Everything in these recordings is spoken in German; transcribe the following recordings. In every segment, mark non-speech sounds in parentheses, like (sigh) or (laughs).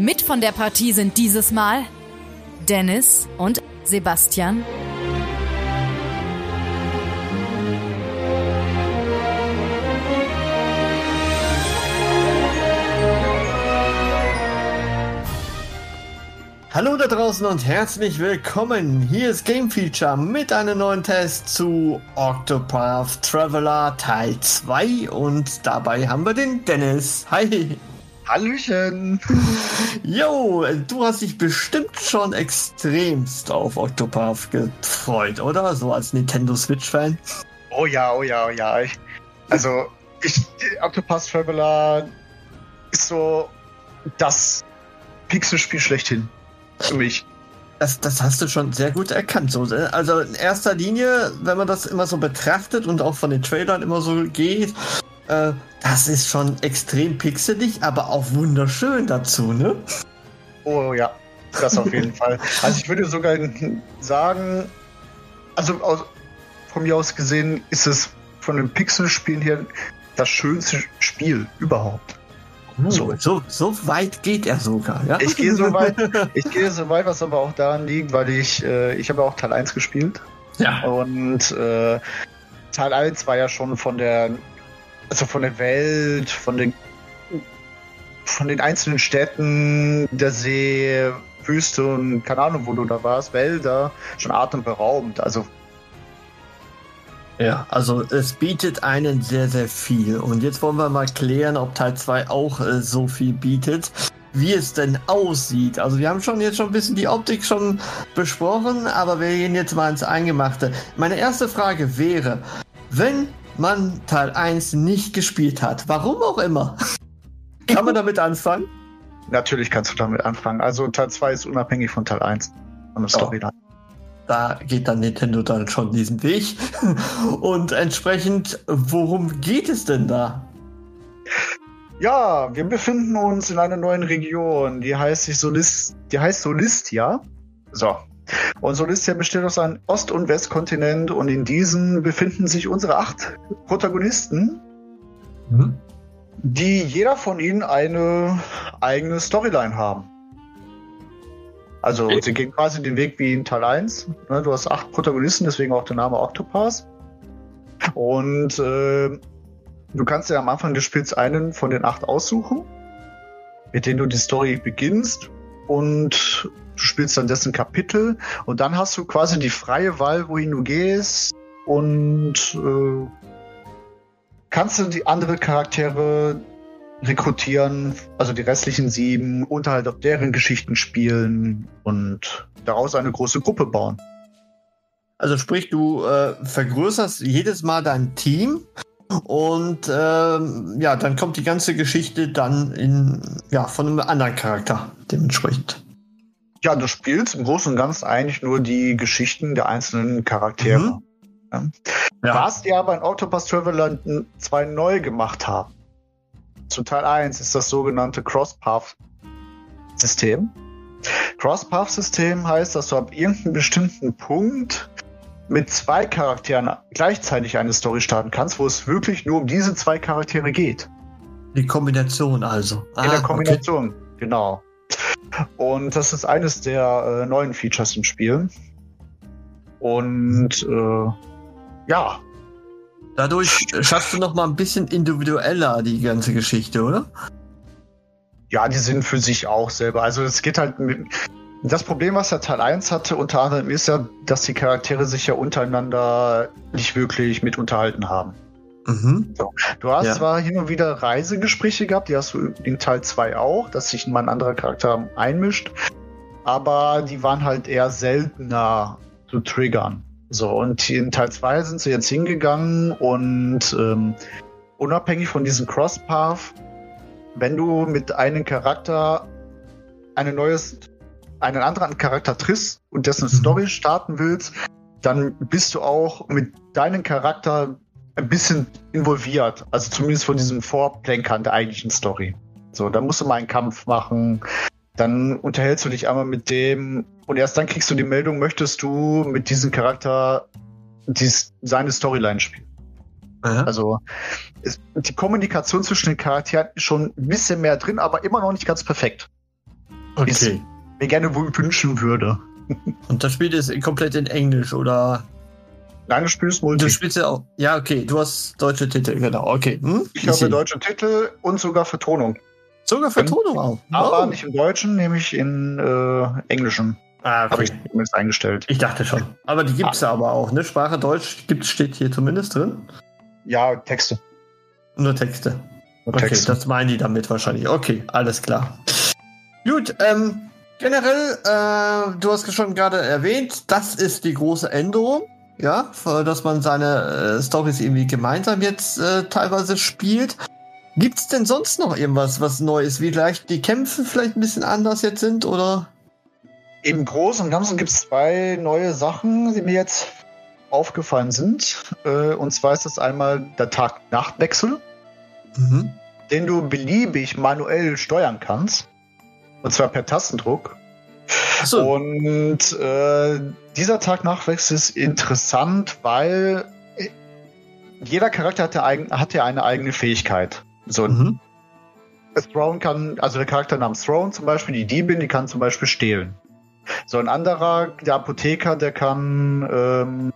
Mit von der Partie sind dieses Mal Dennis und Sebastian. Hallo da draußen und herzlich willkommen. Hier ist Game Feature mit einem neuen Test zu Octopath Traveler Teil 2 und dabei haben wir den Dennis. Hi. Hallöchen! (laughs) Jo, du hast dich bestimmt schon extremst auf Octopath gefreut, oder? So als Nintendo Switch-Fan. Oh ja, oh ja, oh ja. Ich, also, ich, Octopath Traveler ist so das Pixelspiel schlechthin. Für mich. Das, das hast du schon sehr gut erkannt. So. Ne? Also in erster Linie, wenn man das immer so betrachtet und auch von den Trailern immer so geht, äh, das ist schon extrem pixelig, aber auch wunderschön dazu, ne? Oh ja, das auf jeden (laughs) Fall. Also ich würde sogar sagen, also aus, von mir aus gesehen ist es von den Pixelspielen her das schönste Spiel überhaupt. Uh, so. so, so weit geht er sogar, ja? Ich gehe so (laughs) weit, ich gehe so weit, was aber auch daran liegt, weil ich, äh, ich habe auch Teil 1 gespielt. Ja. Und äh, Teil 1 war ja schon von der also von der Welt, von den, von den einzelnen Städten, der See, Wüste und keine Ahnung, wo du da warst, Wälder, schon atemberaubend. Also ja, also es bietet einen sehr, sehr viel. Und jetzt wollen wir mal klären, ob Teil 2 auch äh, so viel bietet, wie es denn aussieht. Also wir haben schon jetzt schon ein bisschen die Optik schon besprochen, aber wir gehen jetzt mal ins Eingemachte. Meine erste Frage wäre, wenn man Teil 1 nicht gespielt hat. Warum auch immer. (laughs) Kann man damit anfangen? Natürlich kannst du damit anfangen. Also Teil 2 ist unabhängig von Teil 1. Von der Storyline. Da geht dann Nintendo dann schon diesen Weg. (laughs) Und entsprechend, worum geht es denn da? Ja, wir befinden uns in einer neuen Region, die heißt sich Solist, die heißt Solistia. So, und Solistia besteht aus einem Ost- und Westkontinent und in diesen befinden sich unsere acht Protagonisten, mhm. die jeder von ihnen eine eigene Storyline haben. Also okay. sie gehen quasi den Weg wie in Teil 1. Ne, du hast acht Protagonisten, deswegen auch der Name Octopath. Und äh, du kannst ja am Anfang des Spiels einen von den acht aussuchen, mit denen du die Story beginnst. Und du spielst dann dessen Kapitel und dann hast du quasi die freie Wahl, wohin du gehst und äh, kannst du die anderen Charaktere rekrutieren, also die restlichen sieben, und halt auf deren Geschichten spielen und daraus eine große Gruppe bauen. Also sprich, du äh, vergrößerst jedes Mal dein Team und ähm, ja, dann kommt die ganze Geschichte dann in ja von einem anderen Charakter dementsprechend. Ja, du spielst im Großen und Ganzen eigentlich nur die Geschichten der einzelnen Charaktere. Mhm. Ja. Ja. Was die aber in Autopass Traveler 2 neu gemacht haben. Zu Teil 1 ist das sogenannte Crosspath-System. Crosspath-System heißt, dass du ab irgendeinem bestimmten Punkt mit zwei Charakteren gleichzeitig eine Story starten kannst, wo es wirklich nur um diese zwei Charaktere geht. Die Kombination also. Ah, In der Kombination, okay. genau. Und das ist eines der äh, neuen Features im Spiel. Und äh, ja. Dadurch schaffst du noch mal ein bisschen individueller die ganze Geschichte, oder? Ja, die sind für sich auch selber. Also es geht halt mit. Das Problem, was der Teil 1 hatte, unter anderem, ist ja, dass die Charaktere sich ja untereinander nicht wirklich mit unterhalten haben. Mhm. So. Du hast ja. zwar hin und wieder Reisegespräche gehabt, die hast du in Teil 2 auch, dass sich mal ein anderer Charakter einmischt, aber die waren halt eher seltener zu triggern. So, und in Teil 2 sind sie jetzt hingegangen und ähm, unabhängig von diesem Crosspath, wenn du mit einem Charakter eine neues, einen anderen Charakter triffst und dessen Mhm. Story starten willst, dann bist du auch mit deinem Charakter ein bisschen involviert. Also zumindest von diesem Vorplänkern der eigentlichen Story. So, dann musst du mal einen Kampf machen, dann unterhältst du dich einmal mit dem und erst dann kriegst du die Meldung, möchtest du mit diesem Charakter dies, seine Storyline spielen. Ja. Also es, die Kommunikation zwischen den Charakteren ist schon ein bisschen mehr drin, aber immer noch nicht ganz perfekt. Okay. Mir gerne wohl wünschen würde. Und das Spiel ist komplett in Englisch, oder? Nein, du spielst Multi. Du spielst ja auch. Ja, okay, du hast deutsche Titel, genau. Okay. Hm? ich habe deutsche Titel und sogar Vertonung. Sogar Vertonung auch. Aber Oh. nicht im Deutschen, nämlich in äh, Englischen. Ah, Habe okay. ich zumindest eingestellt. Ich dachte schon. Aber die gibt's ja aber auch, ne? Sprache Deutsch gibt, steht hier zumindest drin. Ja, Texte. Nur Texte. Nur Okay, Texte. das meinen die damit wahrscheinlich. Okay, alles klar. Gut, ähm, generell, äh, du hast schon gerade erwähnt, das ist die große Änderung. Ja, für- dass man seine äh, Stories irgendwie gemeinsam jetzt äh, teilweise spielt. Gibt's denn sonst noch irgendwas, was neu ist? Wie vielleicht die Kämpfe vielleicht ein bisschen anders jetzt sind, oder? Im Großen und Ganzen gibt es zwei neue Sachen, die mir jetzt aufgefallen sind. Äh, und zwar ist das einmal der Tag-Nacht-Wechsel, Mhm. den du beliebig manuell steuern kannst. Und zwar per Tastendruck. Achso. Und äh, dieser Tag-Nacht-Wechsel ist interessant, weil jeder Charakter hat ja, eigen, hat ja eine eigene Fähigkeit. So, Mhm. Throne kann, also der Charakter namens Throne zum Beispiel, die Diebin, die kann zum Beispiel stehlen. So ein anderer, der Apotheker, der kann, ähm,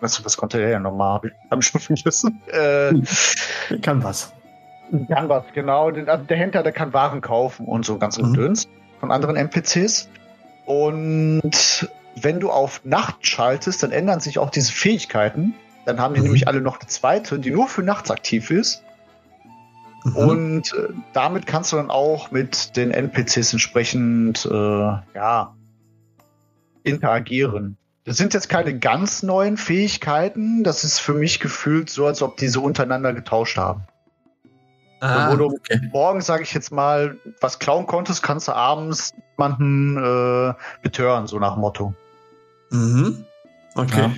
was, was konnte der ja nochmal? Hab ich, schon vergessen. (laughs) Äh, Kann was. kann was, genau. Also der Händler, der kann Waren kaufen und so ganz Mhm. Gedöns von anderen NPCs. Und wenn du auf Nacht schaltest, dann ändern sich auch diese Fähigkeiten. Dann haben die Mhm. nämlich alle noch eine zweite, die nur für nachts aktiv ist. Mhm. Und äh, damit kannst du dann auch mit den NPCs entsprechend äh, ja, interagieren. Das sind jetzt keine ganz neuen Fähigkeiten. Das ist für mich gefühlt so, als ob diese untereinander getauscht haben. Ah, wo du okay. morgens, sage ich jetzt mal, was klauen konntest, kannst du abends jemanden äh, betören, so nach Motto. Mhm. Okay.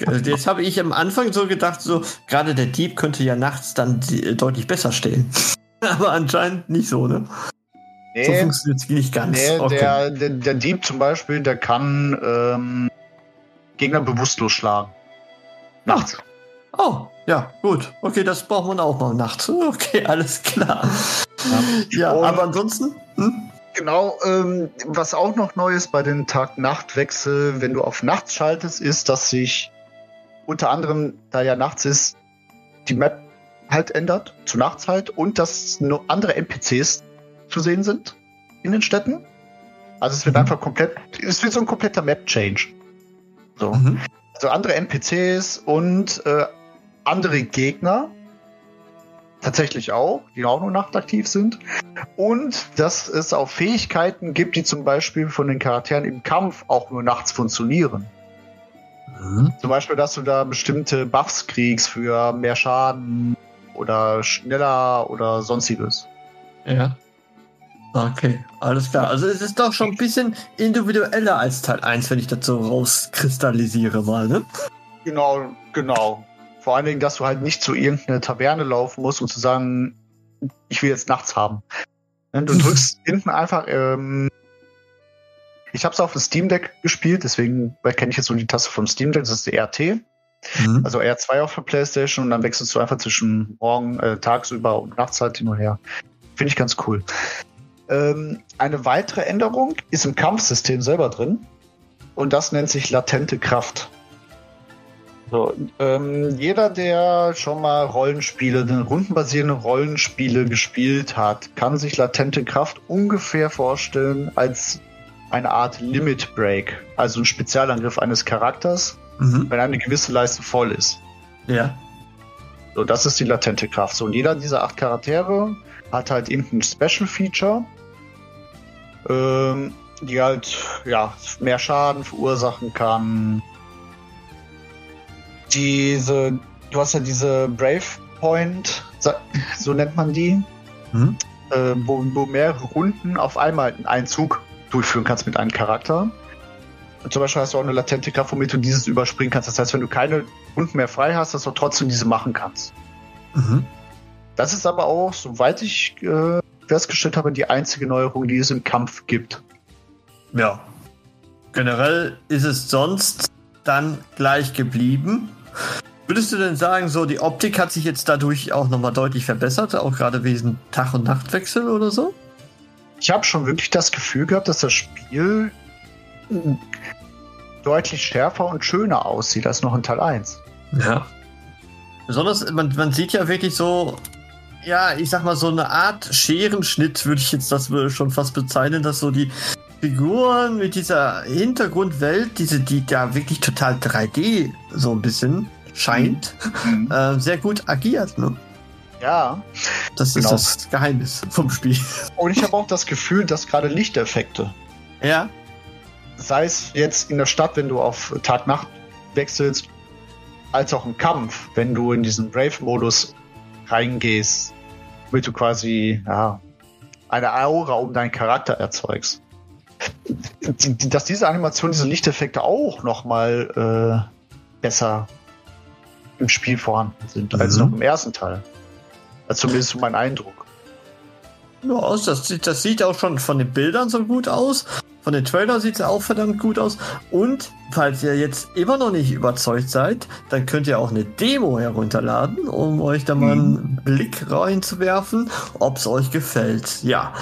Äh, Jetzt habe ich am Anfang so gedacht, so gerade der Dieb könnte ja nachts dann die- deutlich besser stehlen. (laughs) Aber anscheinend nicht so, ne? So Nee, funktioniert es nicht ganz. nee okay. der, der, der Dieb zum Beispiel, der kann ähm, Gegner bewusstlos schlagen. Nachts. Oh, ja, gut. Okay, das braucht man auch mal nachts. (laughs) Okay, alles klar. Ja, Und- aber ansonsten? Hm? Genau, ähm, was auch noch neu ist bei den Tag-Nacht-Wechsel, wenn du auf nachts schaltest, ist, dass sich unter anderem, da ja nachts ist, die Map halt ändert, zu Nachtszeit, und dass nur andere NPCs zu sehen sind in den Städten. Also es wird Mhm. einfach komplett, es wird so ein kompletter Map-Change. So. Mhm. Also andere NPCs und äh, andere Gegner. Tatsächlich auch, die auch nur nachtaktiv sind. Und dass es auch Fähigkeiten gibt, die zum Beispiel von den Charakteren im Kampf auch nur nachts funktionieren. Mhm. Zum Beispiel, dass du da bestimmte Buffs kriegst für mehr Schaden oder schneller oder sonstiges. Ja. Okay, alles klar. Also es ist doch schon ein bisschen individueller als Teil 1, wenn ich das so rauskristallisiere mal, ne? Genau, genau. Vor allen Dingen, dass du halt nicht zu irgendeiner Taverne laufen musst und zu sagen, ich will jetzt nachts haben. Ne, Du (laughs) drückst hinten einfach, ähm, ich habe es auf dem Steam Deck gespielt, deswegen kenne ich jetzt nur die Taste vom Steam Deck, das ist die RT, Mhm. also R2 auf der Playstation und dann wechselst du einfach zwischen morgen, äh, tagsüber und Nachtszeit hin und her. Finde ich ganz cool. Ähm, eine weitere Änderung ist im Kampfsystem selber drin und das nennt sich latente Kraft. So, ähm, jeder, der schon mal Rollenspiele, den rundenbasierende Rollenspiele gespielt hat, kann sich latente Kraft ungefähr vorstellen als eine Art Limit Break, also ein Spezialangriff eines Charakters, Mhm. wenn eine gewisse Leiste voll ist. Ja. So, das ist die latente Kraft. So, und jeder dieser acht Charaktere hat halt irgendein Special Feature, ähm, die halt, ja, mehr Schaden verursachen kann, diese, du hast ja diese Brave Point, so nennt man die, mhm. äh, wo, wo mehrere Runden auf einmal einen Zug durchführen kannst mit einem Charakter. Und zum Beispiel hast du auch eine latente Kraft, womit du dieses überspringen kannst. Das heißt, wenn du keine Runden mehr frei hast, dass du trotzdem diese machen kannst. Mhm. Das ist aber auch, soweit ich äh, festgestellt habe, die einzige Neuerung, die es im Kampf gibt. Ja. Generell ist es sonst dann gleich geblieben. Würdest du denn sagen, so die Optik hat sich jetzt dadurch auch nochmal deutlich verbessert, auch gerade wegen Tag- und Nachtwechsel oder so? Ich habe schon wirklich das Gefühl gehabt, dass das Spiel deutlich schärfer und schöner aussieht als noch in Teil 1. Ja. Besonders, man, man sieht ja wirklich so, ja, ich sag mal, so eine Art Scherenschnitt würde ich jetzt das schon fast bezeichnen, dass so die Figuren mit dieser Hintergrundwelt, diese, die da wirklich total 3D so ein bisschen scheint, mhm. äh, sehr gut agiert. Ne? Ja. Das genau. ist das Geheimnis vom Spiel. Und ich habe auch das Gefühl, dass gerade Lichteffekte. Ja. Sei es jetzt in der Stadt, wenn du auf Tag-Nacht wechselst, als auch im Kampf, wenn du in diesen Brave-Modus reingehst, damit du quasi ja, eine Aura um deinen Charakter erzeugst. Dass diese Animation, diese Lichteffekte auch nochmal äh, besser im Spiel vorhanden sind mhm. als noch im ersten Teil. Also zumindest mein Eindruck. Ja, das, das sieht auch schon von den Bildern so gut aus. Von den Trailern sieht es auch verdammt gut aus. Und falls ihr jetzt immer noch nicht überzeugt seid, dann könnt ihr auch eine Demo herunterladen, um euch da mal einen mhm. Blick reinzuwerfen, ob es euch gefällt. Ja.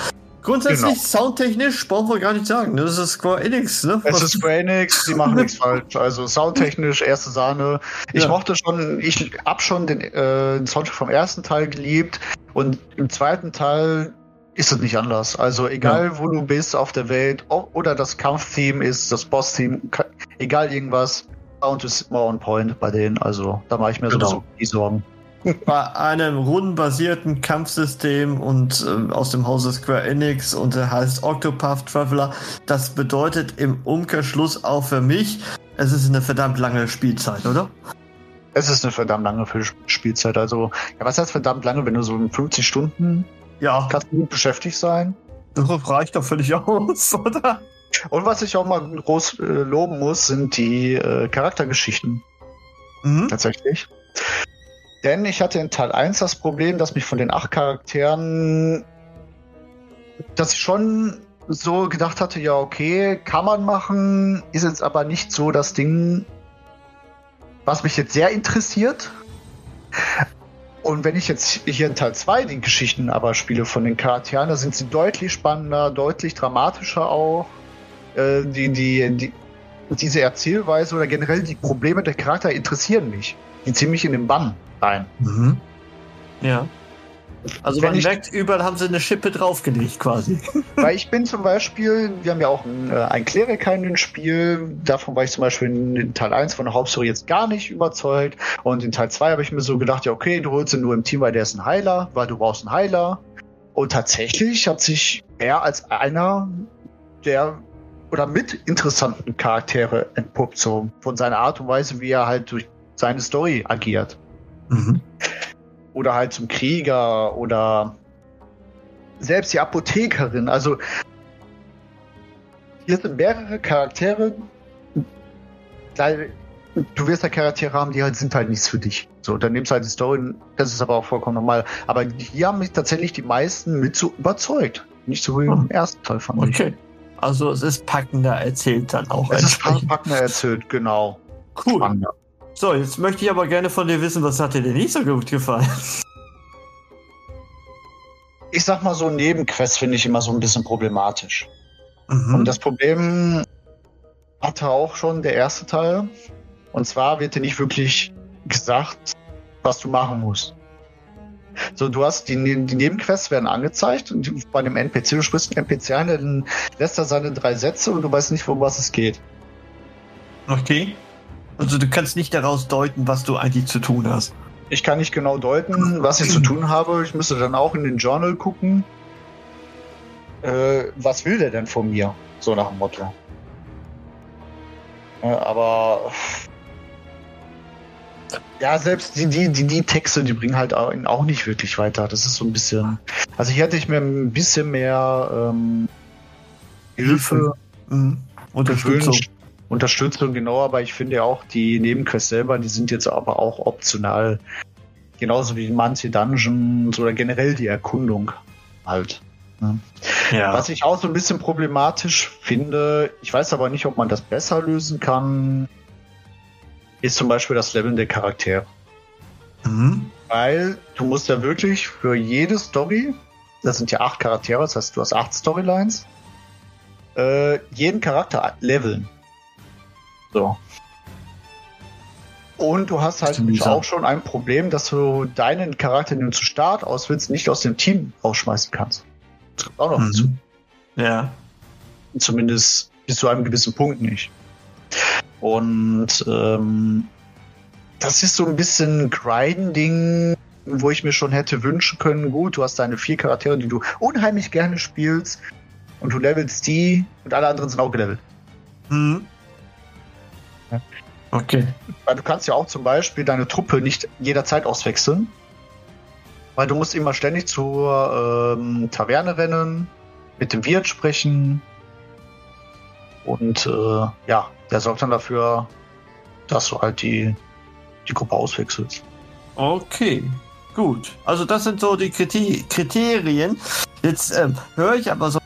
Grundsätzlich genau. soundtechnisch brauchen wir gar nicht sagen. Das ist Square Enix, ne? Es ist Square Enix, die machen nichts (laughs) falsch. Also soundtechnisch erste Sahne. Ich ja. mochte schon, ich hab schon den, äh, den Soundtrack vom ersten Teil geliebt und im zweiten Teil ist es nicht anders. Also egal, ja. wo du bist auf der Welt oder das Kampftheme ist, das Boss-Theme, egal irgendwas, Sound ist immer on point bei denen. Also da mache ich mir genau. sowieso die Sorgen bei einem rundenbasierten Kampfsystem und äh, aus dem Hause Square Enix und er heißt Octopath Traveler. Das bedeutet im Umkehrschluss auch für mich, es ist eine verdammt lange Spielzeit, oder? Es ist eine verdammt lange Spielzeit. Also, ja, was heißt verdammt lange, wenn du so in 50 Stunden ja. kannst du beschäftigt sein? Das reicht doch völlig aus, (laughs) oder? Und was ich auch mal groß äh, loben muss, sind die äh, Charaktergeschichten. Mhm. Tatsächlich. Denn ich hatte in Teil 1 das Problem, dass mich von den acht Charakteren, dass ich schon so gedacht hatte, ja, okay, kann man machen, ist jetzt aber nicht so das Ding, was mich jetzt sehr interessiert. Und wenn ich jetzt hier in Teil 2 die Geschichten aber spiele von den Charakteren, da sind sie deutlich spannender, deutlich dramatischer auch. Äh, die, die, die, diese Erzählweise oder generell die Probleme der Charakter interessieren mich. Mich in den Bann rein. Mhm. Ja. Also Wenn man merkt, überall haben sie eine Schippe draufgelegt quasi. (laughs) Weil ich bin zum Beispiel, wir haben ja auch einen, äh, einen Kleriker in dem Spiel, davon war ich zum Beispiel in Teil 1 von der Hauptstory jetzt gar nicht überzeugt. Und in Teil 2 habe ich mir so gedacht, ja okay, du holst ihn nur im Team, weil der ist ein Heiler, weil du brauchst einen Heiler. Und tatsächlich hat sich er als einer der oder mit interessanten Charaktere entpuppt, so von seiner Art und Weise, wie er halt durch seine Story agiert. Mhm. Oder halt zum Krieger oder selbst die Apothekerin. Also hier sind mehrere Charaktere. Du wirst ja Charaktere haben, die halt sind halt nichts für dich. So, dann nimmst du halt die Story, das ist aber auch vollkommen normal. Aber hier haben mich tatsächlich die meisten mit so überzeugt. Nicht so wie im hm. ersten Teil fand okay. ich. Okay. Also es ist packender erzählt dann auch. Es ist packender erzählt, genau. Cool. Spannender. So, jetzt möchte ich aber gerne von dir wissen, was hat dir denn nicht so gut gefallen? Ich sag mal so, Nebenquests finde ich immer so ein bisschen problematisch. Mhm. Und das Problem hatte auch schon der erste Teil. Und zwar wird dir nicht wirklich gesagt, was du machen musst. So, du hast die, die Nebenquests werden angezeigt und bei einem NPC, du sprichst einen NPC ein, dann lässt er seine drei Sätze und du weißt nicht, um was es geht. Okay. Also du kannst nicht daraus deuten, was du eigentlich zu tun hast. Ich kann nicht genau deuten, was ich zu tun habe. Ich müsste dann auch in den Journal gucken. Äh, was will der denn von mir? So nach dem Motto. Äh, aber Ja, selbst die, die, die, die Texte, die bringen halt auch, nicht wirklich weiter. Das ist so ein bisschen. Also hier hätte ich mir ein bisschen mehr ähm, Hilfe Mhm. Unterstützung. gewünscht. Unterstützung, genau, aber ich finde ja auch, die Nebenquests selber, die sind jetzt aber auch optional. Genauso wie manche Dungeons oder generell die Erkundung halt. Ne? Ja. Was ich auch so ein bisschen problematisch finde, ich weiß aber nicht, ob man das besser lösen kann, ist zum Beispiel das Leveln der Charaktere. Mhm. Weil du musst ja wirklich für jede Story, das sind ja acht Charaktere, das heißt, du hast acht Storylines, äh, jeden Charakter leveln. So. Und du hast halt auch schon ein Problem, dass du deinen Charakter, den du zu Start auswählst, nicht aus dem Team rausschmeißen kannst. Das kommt auch noch dazu. Mhm. Ja. Zumindest bis zu einem gewissen Punkt nicht. Und ähm, das ist so ein bisschen Grinding, wo ich mir schon hätte wünschen können, gut, du hast deine vier Charaktere, die du unheimlich gerne spielst und du levelst die und alle anderen sind auch gelevelt. Mhm. Ja. Okay. Weil du kannst ja auch zum Beispiel deine Truppe nicht jederzeit auswechseln. Weil du musst immer ständig zur ähm, Taverne rennen, mit dem Wirt sprechen. Und äh, ja, der sorgt dann dafür, dass du halt die, die Gruppe auswechselst. Okay. Gut. Also das sind so die Kriterien. Jetzt ähm, höre ich aber so,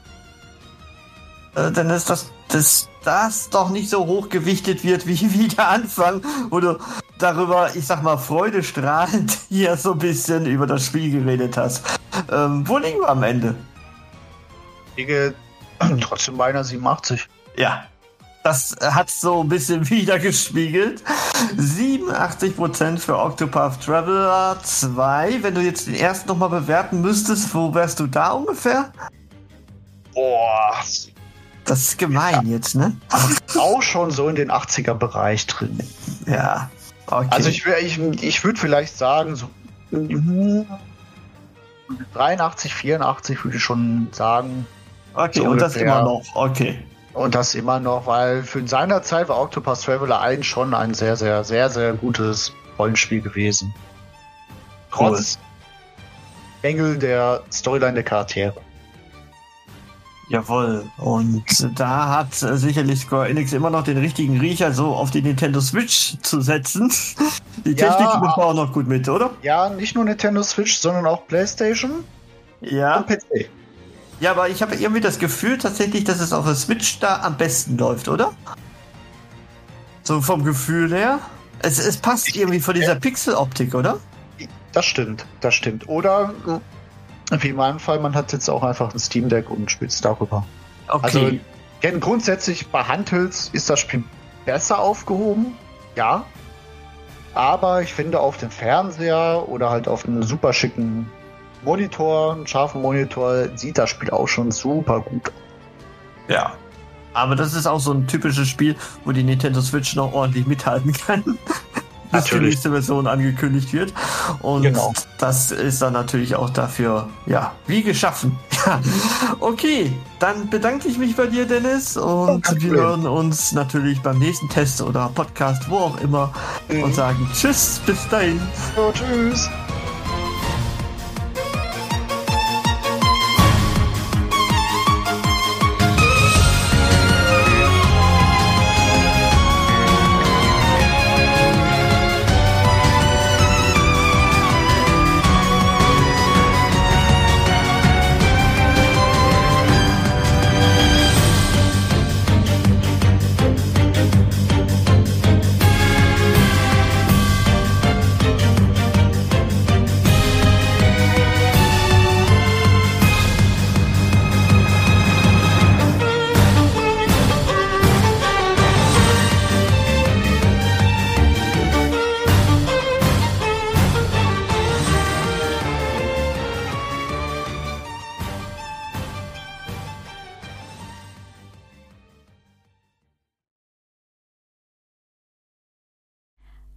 äh, dann ist das, dass das doch nicht so hoch gewichtet wird wie, wie der Anfang, wo du darüber, ich sag mal, freudestrahlend (laughs) hier so ein bisschen über das Spiel geredet hast. Ähm, wo liegen wir am Ende? Ich liege (clears throat) trotzdem bei einer 87. Ja, das hat so ein bisschen (laughs) wieder gespiegelt. 87% für Octopath Traveler 2. Wenn du jetzt den ersten nochmal bewerten müsstest, wo wärst du da ungefähr? Boah, Das ist gemein jetzt, ne? auch schon so in den 80er-Bereich drin. Ja. Okay. Also ich, ich, ich würde vielleicht sagen, so mhm, 83, 84 würde ich schon sagen. okay, so und das immer noch. Okay. Und das immer noch, weil für in seiner Zeit war Octopus Traveler 1 schon ein sehr, sehr, sehr, sehr gutes Rollenspiel gewesen. Trotz Mängel der Storyline der Charaktere. Jawohl. Und da hat äh, sicherlich Square Enix immer noch den richtigen Riecher, so auf die Nintendo Switch zu setzen. (laughs) Die Ja, Technik aber- auch noch gut mit, oder? Ja, nicht nur Nintendo Switch, sondern auch PlayStation Ja. und PC. Ja, aber ich habe irgendwie das Gefühl tatsächlich, dass es auf der Switch da am besten läuft, oder? So vom Gefühl her. Es, es passt irgendwie von dieser Pixeloptik, oder? Das stimmt, das stimmt. Oder wie in meinem Fall, man hat jetzt auch einfach ein Steam Deck und spielt es darüber. Also Okay. gen- grundsätzlich bei Handhelds ist das Spiel besser aufgehoben, ja. Aber ich finde auf dem Fernseher oder halt auf einem super schicken Monitor, einen scharfen Monitor, sieht das Spiel auch schon super gut aus. ja. Aber das ist auch so ein typisches Spiel, wo die Nintendo Switch noch ordentlich mithalten kann. Die Natürlich. nächste Version angekündigt wird. Und Genau. das ist dann natürlich auch dafür, ja, wie geschaffen. (laughs) Ja. Okay, dann bedanke ich mich bei dir, Dennis. Und kein wir hören uns natürlich beim nächsten Test oder Podcast, wo auch immer, und sagen Tschüss, bis dahin. So, tschüss.